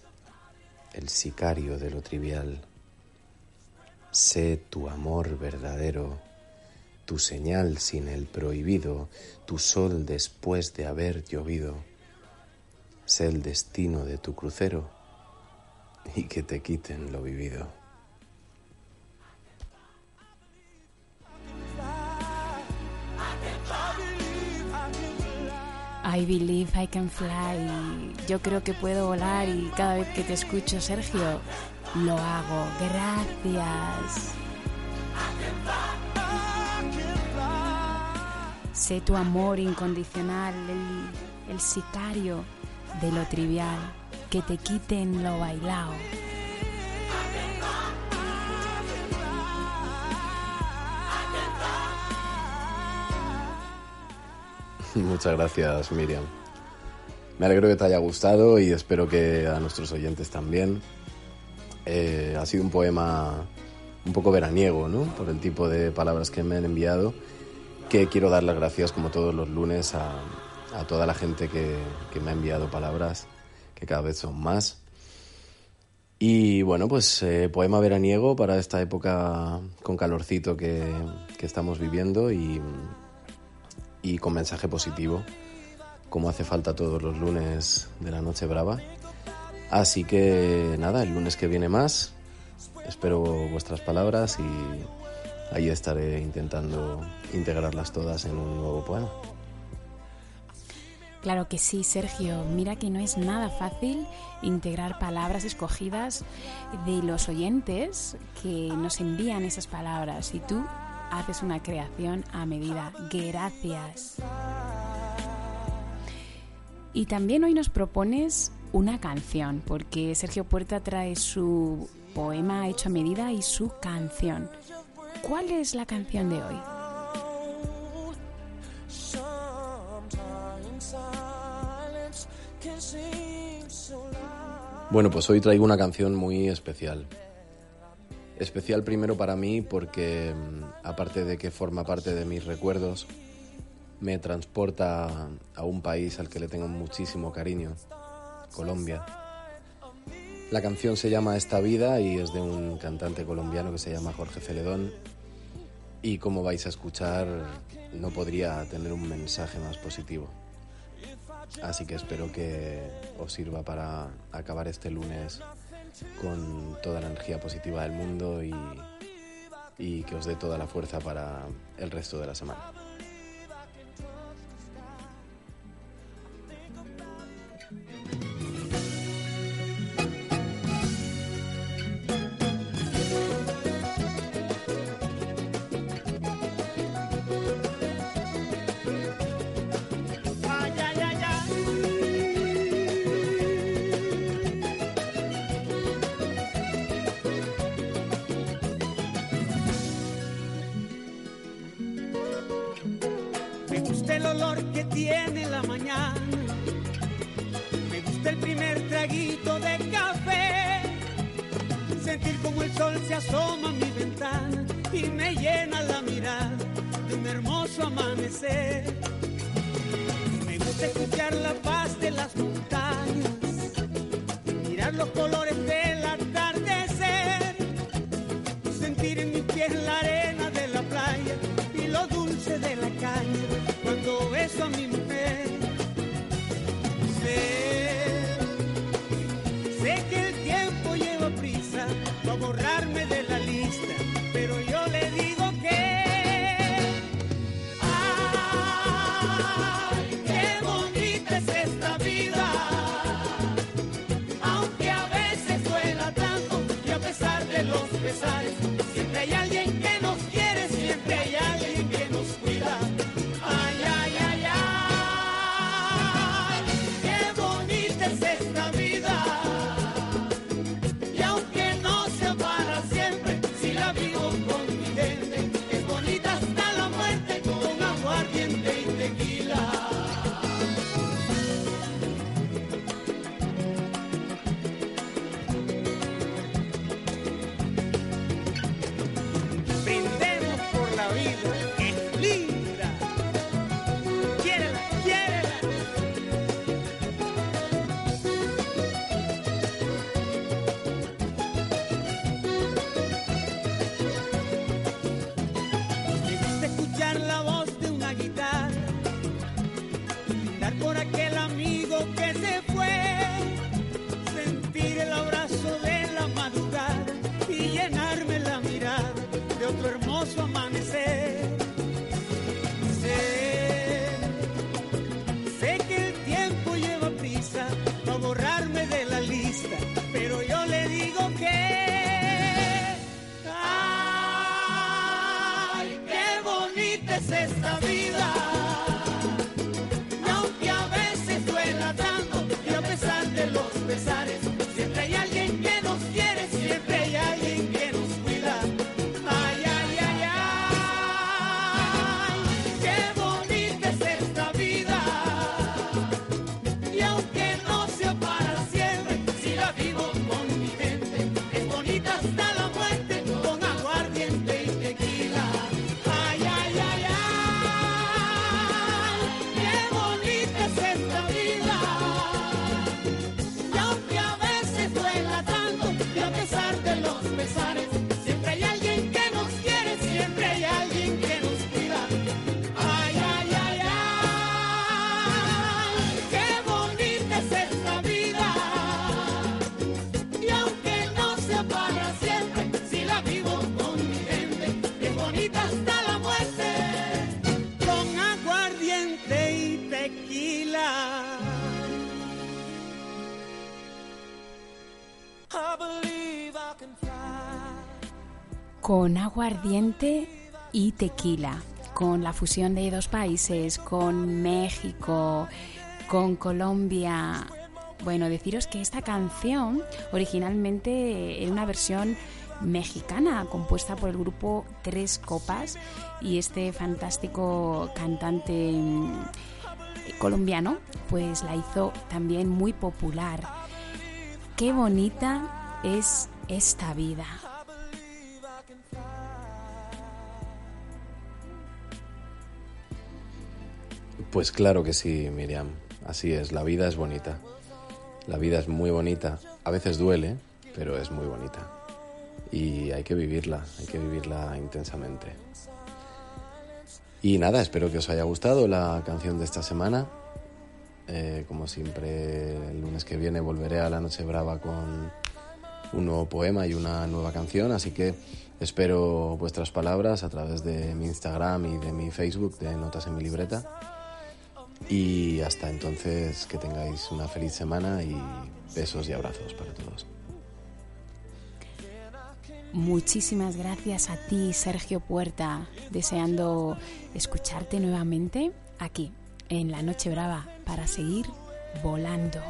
el sicario de lo trivial. Sé tu amor verdadero, tu señal sin el prohibido, tu sol después de haber llovido. sé el destino de tu crucero y que te quiten lo vivido.
I believe I can fly. Yo creo que puedo volar y cada vez que te escucho, Sergio, lo hago. Gracias. Sé tu amor incondicional, el, el sicario de lo trivial, que te quiten lo bailao.
Muchas gracias, Miriam. Me alegro que te haya gustado y espero que a nuestros oyentes también. Eh, ha sido un poema un poco veraniego, ¿no? Por el tipo de palabras que me han enviado, que quiero dar las gracias como todos los lunes a, toda la gente que, que me ha enviado palabras, que cada vez son más. Y bueno, pues eh, poema veraniego para esta época con calorcito que, que estamos viviendo y, y con mensaje positivo, como hace falta todos los lunes de la Noche Brava. Así que nada, el lunes que viene más, espero vuestras palabras y ahí estaré intentando integrarlas todas en un nuevo poema.
Claro que sí, Sergio. Mira que no es nada fácil integrar palabras escogidas de los oyentes que nos envían esas palabras y tú haces una creación a medida. Gracias. Y también hoy nos propones una canción, porque Sergio Puerta trae su poema hecho a medida y su canción. ¿Cuál es la canción de hoy?
Bueno, pues hoy traigo una canción muy especial. Especial primero para mí porque, mm, aparte de que forma parte de mis recuerdos, me transporta a un país al que le tengo muchísimo cariño, Colombia. La canción se llama Esta vida y es de un cantante colombiano que se llama Jorge Celedón. Y como vais a escuchar, no podría tener un mensaje más positivo. Así que espero que os sirva para acabar este lunes con toda la energía positiva del mundo y, y que os dé toda la fuerza para el resto de la semana.
Como el sol se asoma a mi ventana y me llena la mirada de un hermoso amanecer. Me gusta escuchar la paz de las montañas, con
agua ardiente y tequila, con la fusión de dos países, con México, con Colombia. Bueno, deciros que esta canción originalmente era una versión mexicana compuesta por el grupo Tres Copas y este fantástico cantante mm, colombiano pues la hizo también muy popular. Qué bonita es esta vida.
Pues claro que sí, Miriam. Así es, la vida es bonita. La vida es muy bonita. A veces duele, pero es muy bonita. Y hay que vivirla, hay que vivirla intensamente. Y nada, espero que os haya gustado la canción de esta semana. Eh, como siempre, el lunes que viene volveré a la Noche Brava con un nuevo poema y una nueva canción, así que espero vuestras palabras a través de mi Instagram y de mi Facebook de Notas en mi libreta. Y hasta entonces que tengáis una feliz semana y besos y abrazos para todos.
Muchísimas gracias a ti, Sergio Puerta, deseando escucharte nuevamente aquí, en La Noche Brava, para seguir volando.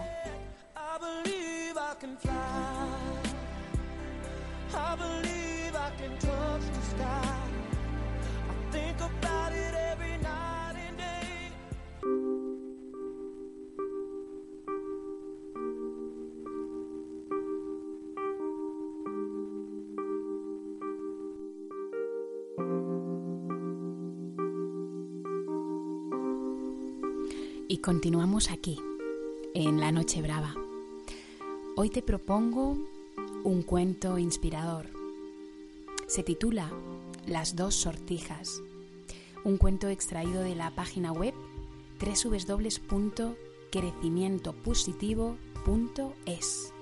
Continuamos aquí, en La Noche Brava. Hoy te propongo un cuento inspirador. Se titula Las dos sortijas. Un cuento extraído de la página web www.crecimientopositivo.es.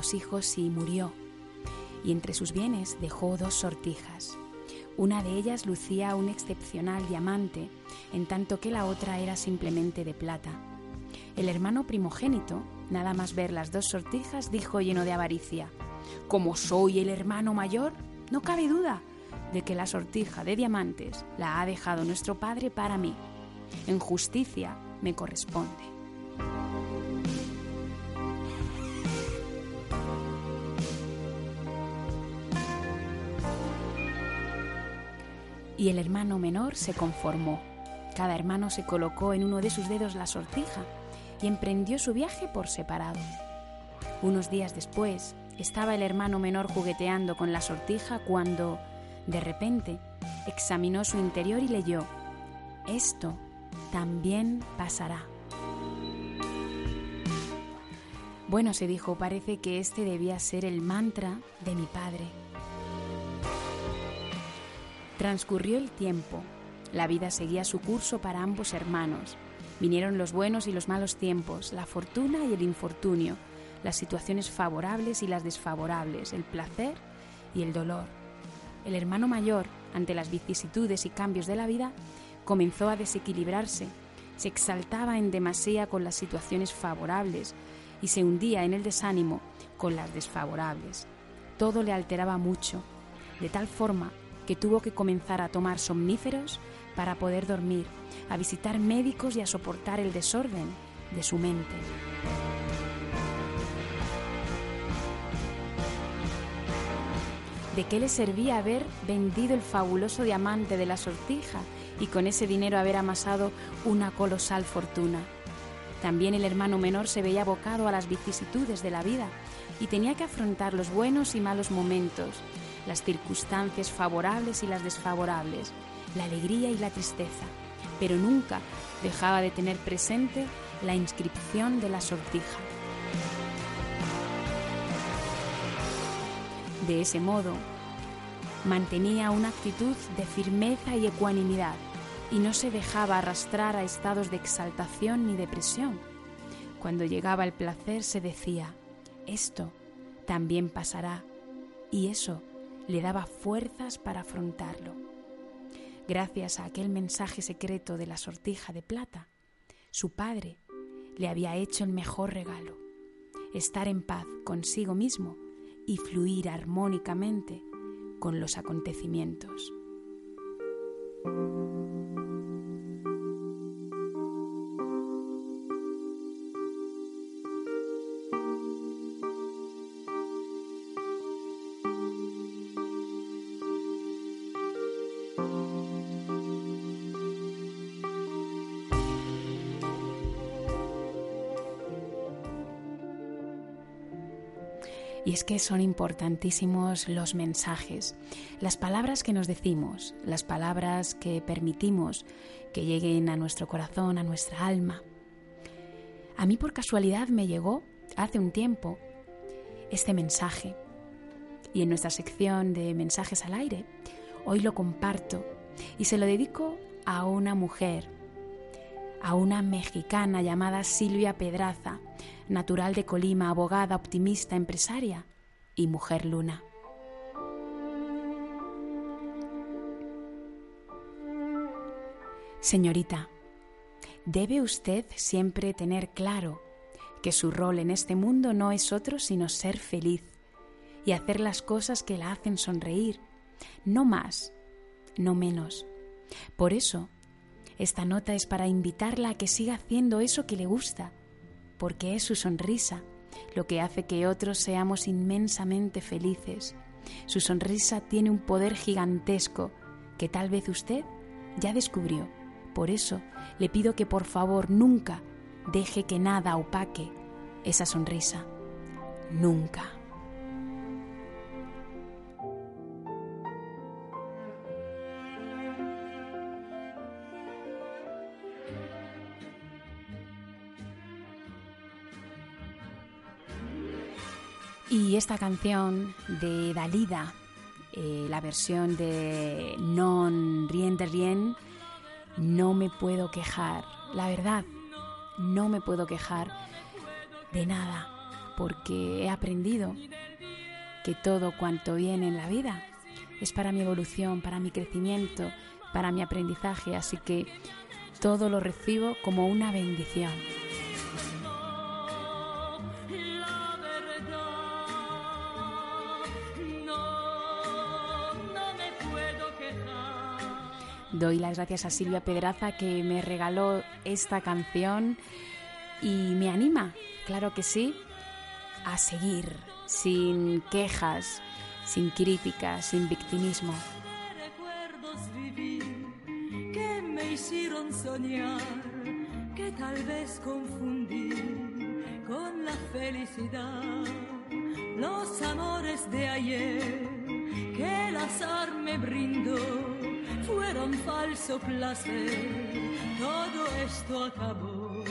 dos hijos y murió, y entre sus bienes dejó dos sortijas. Una de ellas lucía un excepcional diamante, en tanto que la otra era simplemente de plata. El hermano primogénito, nada más ver las dos sortijas, dijo lleno de avaricia, Como soy el hermano mayor, no cabe duda de que la sortija de diamantes la ha dejado nuestro padre para mí. En justicia me corresponde. Y el hermano menor se conformó. Cada hermano se colocó en uno de sus dedos la sortija y emprendió su viaje por separado. Unos días después, estaba el hermano menor jugueteando con la sortija cuando, de repente, examinó su interior y leyó, Esto también pasará. Bueno, se dijo, parece que este debía ser el mantra de mi padre. Transcurrió el tiempo. La vida seguía su curso para ambos hermanos. Vinieron los buenos y los malos tiempos, la fortuna y el infortunio, las situaciones favorables y las desfavorables, el placer y el dolor. El hermano mayor, ante las vicisitudes y cambios de la vida, comenzó a desequilibrarse, se exaltaba en demasía con las situaciones favorables y se hundía en el desánimo con las desfavorables. Todo le alteraba mucho, de tal forma que tuvo que comenzar a tomar somníferos para poder dormir, a visitar médicos y a soportar el desorden de su mente. ¿De qué le servía haber vendido el fabuloso diamante de la sortija y con ese dinero haber amasado una colosal fortuna? También el hermano menor se veía abocado a las vicisitudes de la vida y tenía que afrontar los buenos y malos momentos, las circunstancias favorables y las desfavorables, la alegría y la tristeza, pero nunca dejaba de tener presente la inscripción de la sortija. De ese modo, mantenía una actitud de firmeza y ecuanimidad y no se dejaba arrastrar a estados de exaltación ni depresión. Cuando llegaba el placer se decía, esto también pasará, y eso le daba fuerzas para afrontarlo. Gracias a aquel mensaje secreto de la sortija de plata, su padre le había hecho el mejor regalo, estar en paz consigo mismo y fluir armónicamente con los acontecimientos. Es que son importantísimos los mensajes, las palabras que nos decimos, las palabras que permitimos que lleguen a nuestro corazón, a nuestra alma. A mí por casualidad me llegó hace un tiempo este mensaje. Y en nuestra sección de mensajes al aire hoy lo comparto. Y se lo dedico a una mujer, a una mexicana llamada Silvia Pedraza, natural de Colima, abogada, optimista, empresaria y mujer luna. Señorita, debe usted siempre tener claro que su rol en este mundo no es otro sino ser feliz y hacer las cosas que la hacen sonreír, no más, no menos. Por eso, esta nota es para invitarla a que siga haciendo eso que le gusta, porque es su sonrisa lo que hace que otros seamos inmensamente felices. Su sonrisa tiene un poder gigantesco que tal vez usted ya descubrió. Por eso le pido que por favor nunca deje que nada opaque esa sonrisa. Nunca. Y esta canción de Dalida, eh, la versión de Non Rien de Rien, no me puedo quejar. La verdad, no me puedo quejar de nada, porque he aprendido que todo cuanto viene en la vida es para mi evolución, para mi crecimiento, para mi aprendizaje, así que todo lo recibo como una bendición. Doy las gracias a Silvia Pedraza que me regaló esta canción y me anima, claro que sí, a seguir sin quejas, sin críticas, sin victimismo.
recuerdos viví que me hicieron soñar, que tal vez confundí con la felicidad. Los amores de ayer que el azar me brindó fueron falso placer. Todo esto acabó.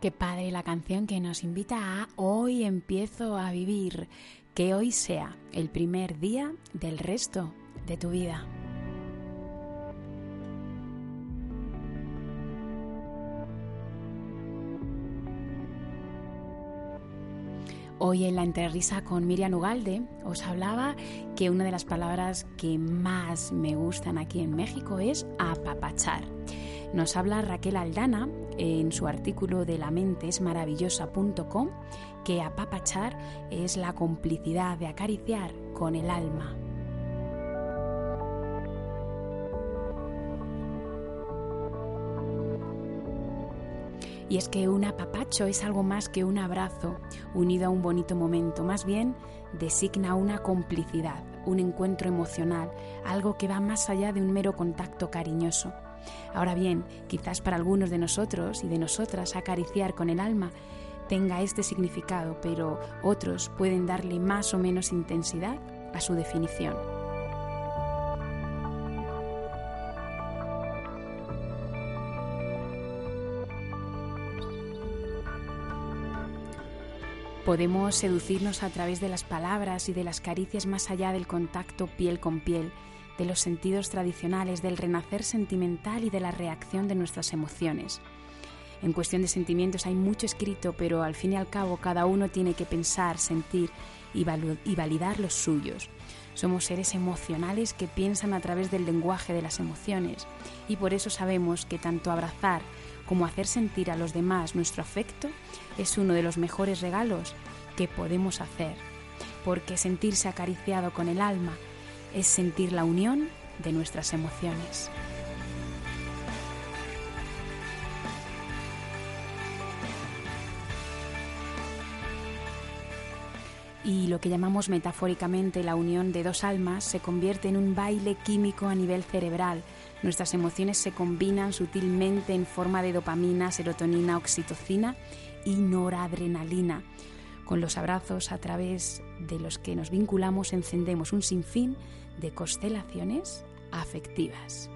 Qué padre la canción que nos invita a Hoy empiezo a vivir, que hoy sea el primer día del resto de tu vida. Hoy en la entrerisa con Miriam Ugalde os hablaba que una de las palabras que más me gustan aquí en México es apapachar. Nos habla Raquel Aldana en su artículo de la mente es maravillosa.com que apapachar es la complicidad de acariciar con el alma. Y es que un apapacho es algo más que un abrazo unido a un bonito momento, más bien designa una complicidad, un encuentro emocional, algo que va más allá de un mero contacto cariñoso. Ahora bien, quizás para algunos de nosotros y de nosotras acariciar con el alma tenga este significado, pero otros pueden darle más o menos intensidad a su definición. Podemos seducirnos a través de las palabras y de las caricias más allá del contacto piel con piel, de los sentidos tradicionales, del renacer sentimental y de la reacción de nuestras emociones. En cuestión de sentimientos hay mucho escrito, pero al fin y al cabo cada uno tiene que pensar, sentir y, y validar los suyos. Somos seres emocionales que piensan a través del lenguaje de las emociones y por eso sabemos que tanto abrazar como hacer sentir a los demás nuestro afecto es uno de los mejores regalos que podemos hacer, porque sentirse acariciado con el alma es sentir la unión de nuestras emociones. y lo que llamamos metafóricamente la unión de dos almas se convierte en un baile químico a nivel cerebral. Nuestras emociones se combinan sutilmente en forma de dopamina, serotonina, oxitocina y noradrenalina. Con los abrazos a través de los que nos vinculamos encendemos un sinfín de constelaciones afectivas.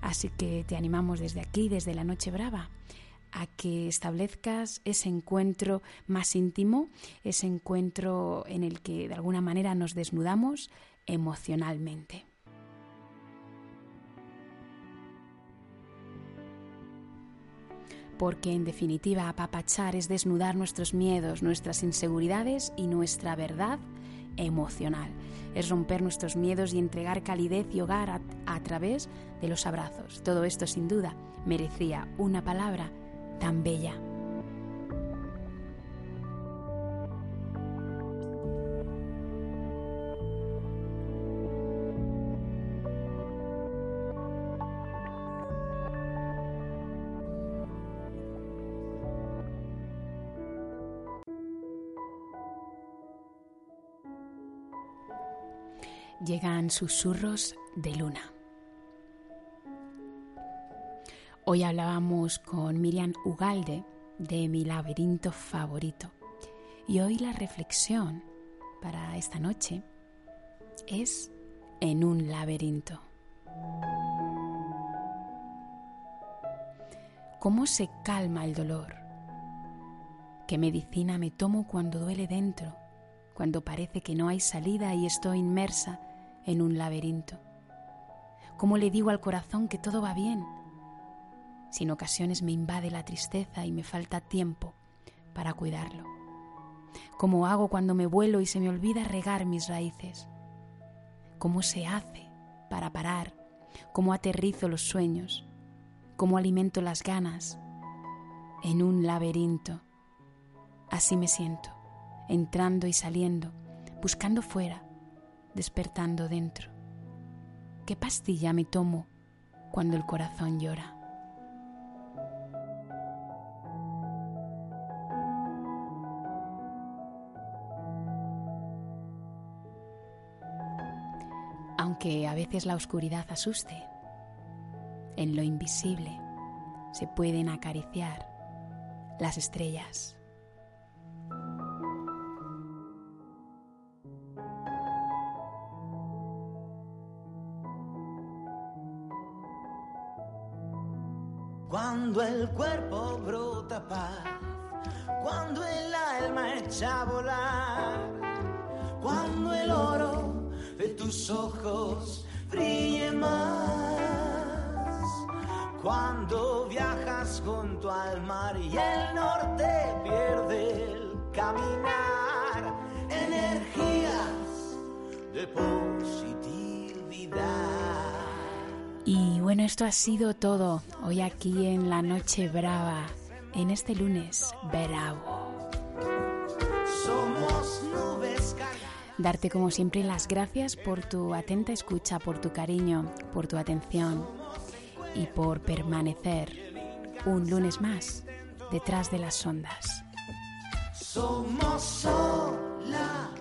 Así que te animamos desde aquí, desde la Noche Brava, a que establezcas ese encuentro más íntimo, ese encuentro en el que de alguna manera nos desnudamos emocionalmente. Porque en definitiva apapachar es desnudar nuestros miedos, nuestras inseguridades y nuestra verdad emocional. Es romper nuestros miedos y entregar calidez y hogar a, través de los abrazos. Todo esto sin duda merecía una palabra tan bella. Susurros de luna. Hoy hablábamos con Miriam Ugalde de mi laberinto favorito y hoy la reflexión para esta noche es en un laberinto. ¿Cómo se calma el dolor? ¿Qué medicina me tomo cuando duele dentro? Cuando parece que no hay salida y estoy inmersa en un laberinto. ¿Cómo le digo al corazón que todo va bien? Si en ocasiones me invade la tristeza y me falta tiempo para cuidarlo. ¿Cómo hago cuando me vuelo y se me olvida regar mis raíces? ¿Cómo se hace para parar? ¿Cómo aterrizo los sueños? ¿Cómo alimento las ganas? En un laberinto. Así me siento, entrando y saliendo, buscando fuera, despertando dentro. ¿Qué pastilla me tomo cuando el corazón llora? Aunque a veces la oscuridad asuste, en lo invisible se pueden acariciar las estrellas.
Cuando el cuerpo brota paz, cuando el alma echa a volar, cuando el oro de tus ojos brille más, cuando viajas junto al mar y el norte pierde el caminar,
bueno, esto ha sido todo hoy aquí en la Noche Brava, en este lunes bravo.
Somos nubes
Darte como siempre las gracias por tu atenta escucha, por tu cariño, por tu atención y por permanecer un lunes más detrás de las ondas.
Somos solamente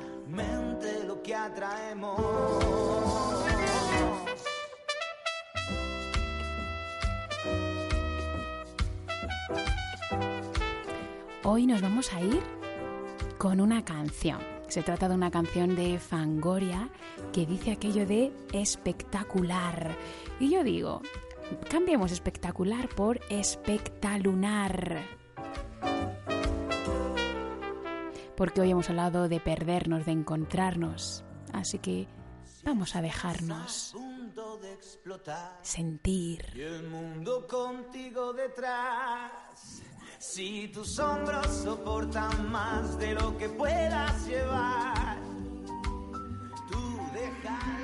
lo que atraemos.
Hoy nos vamos a ir con una canción. Se trata de una canción de Fangoria que dice aquello de espectacular. Y yo digo, cambiemos espectacular por espectalunar. Porque hoy hemos hablado de perdernos, de encontrarnos. Así que vamos a dejarnos sentir.
Y el mundo contigo detrás. Si tus hombros soportan más de lo que puedas llevar, tú déjalas.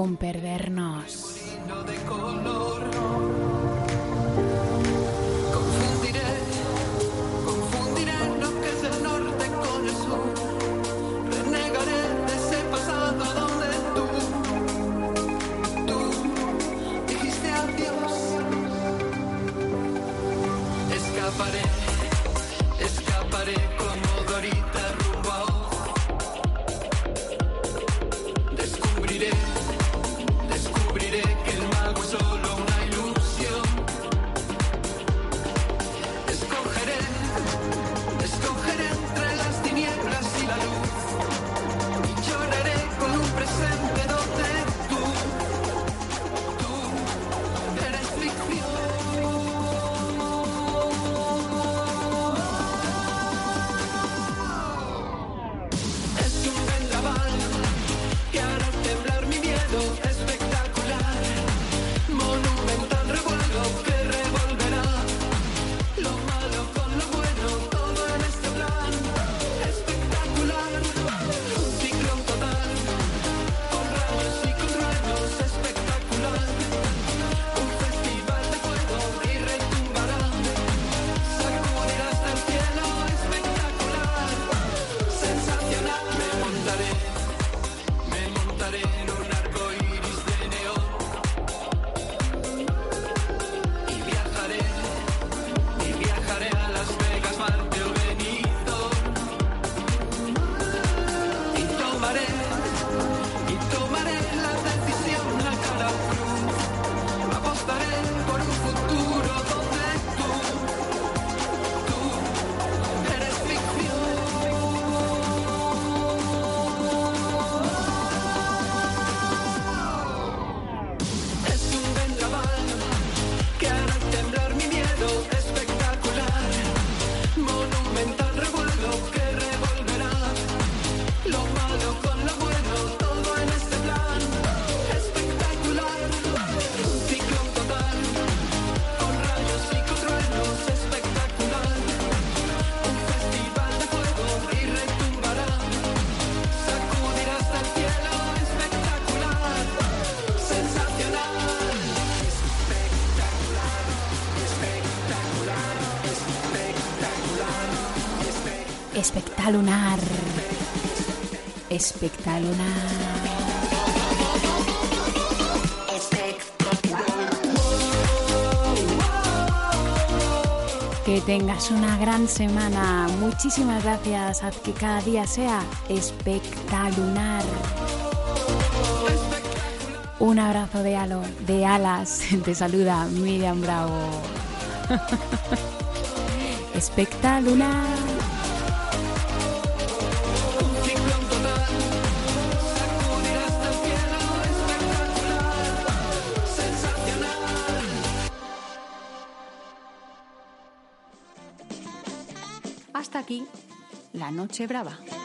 Con perdernos. Espectalunar. Espectalunar. Que tengas una gran semana. Muchísimas gracias. Haz que cada día sea espectalunar. Un abrazo de halo, de alas. Te saluda Miriam Bravo. Espectalunar.
Noche brava.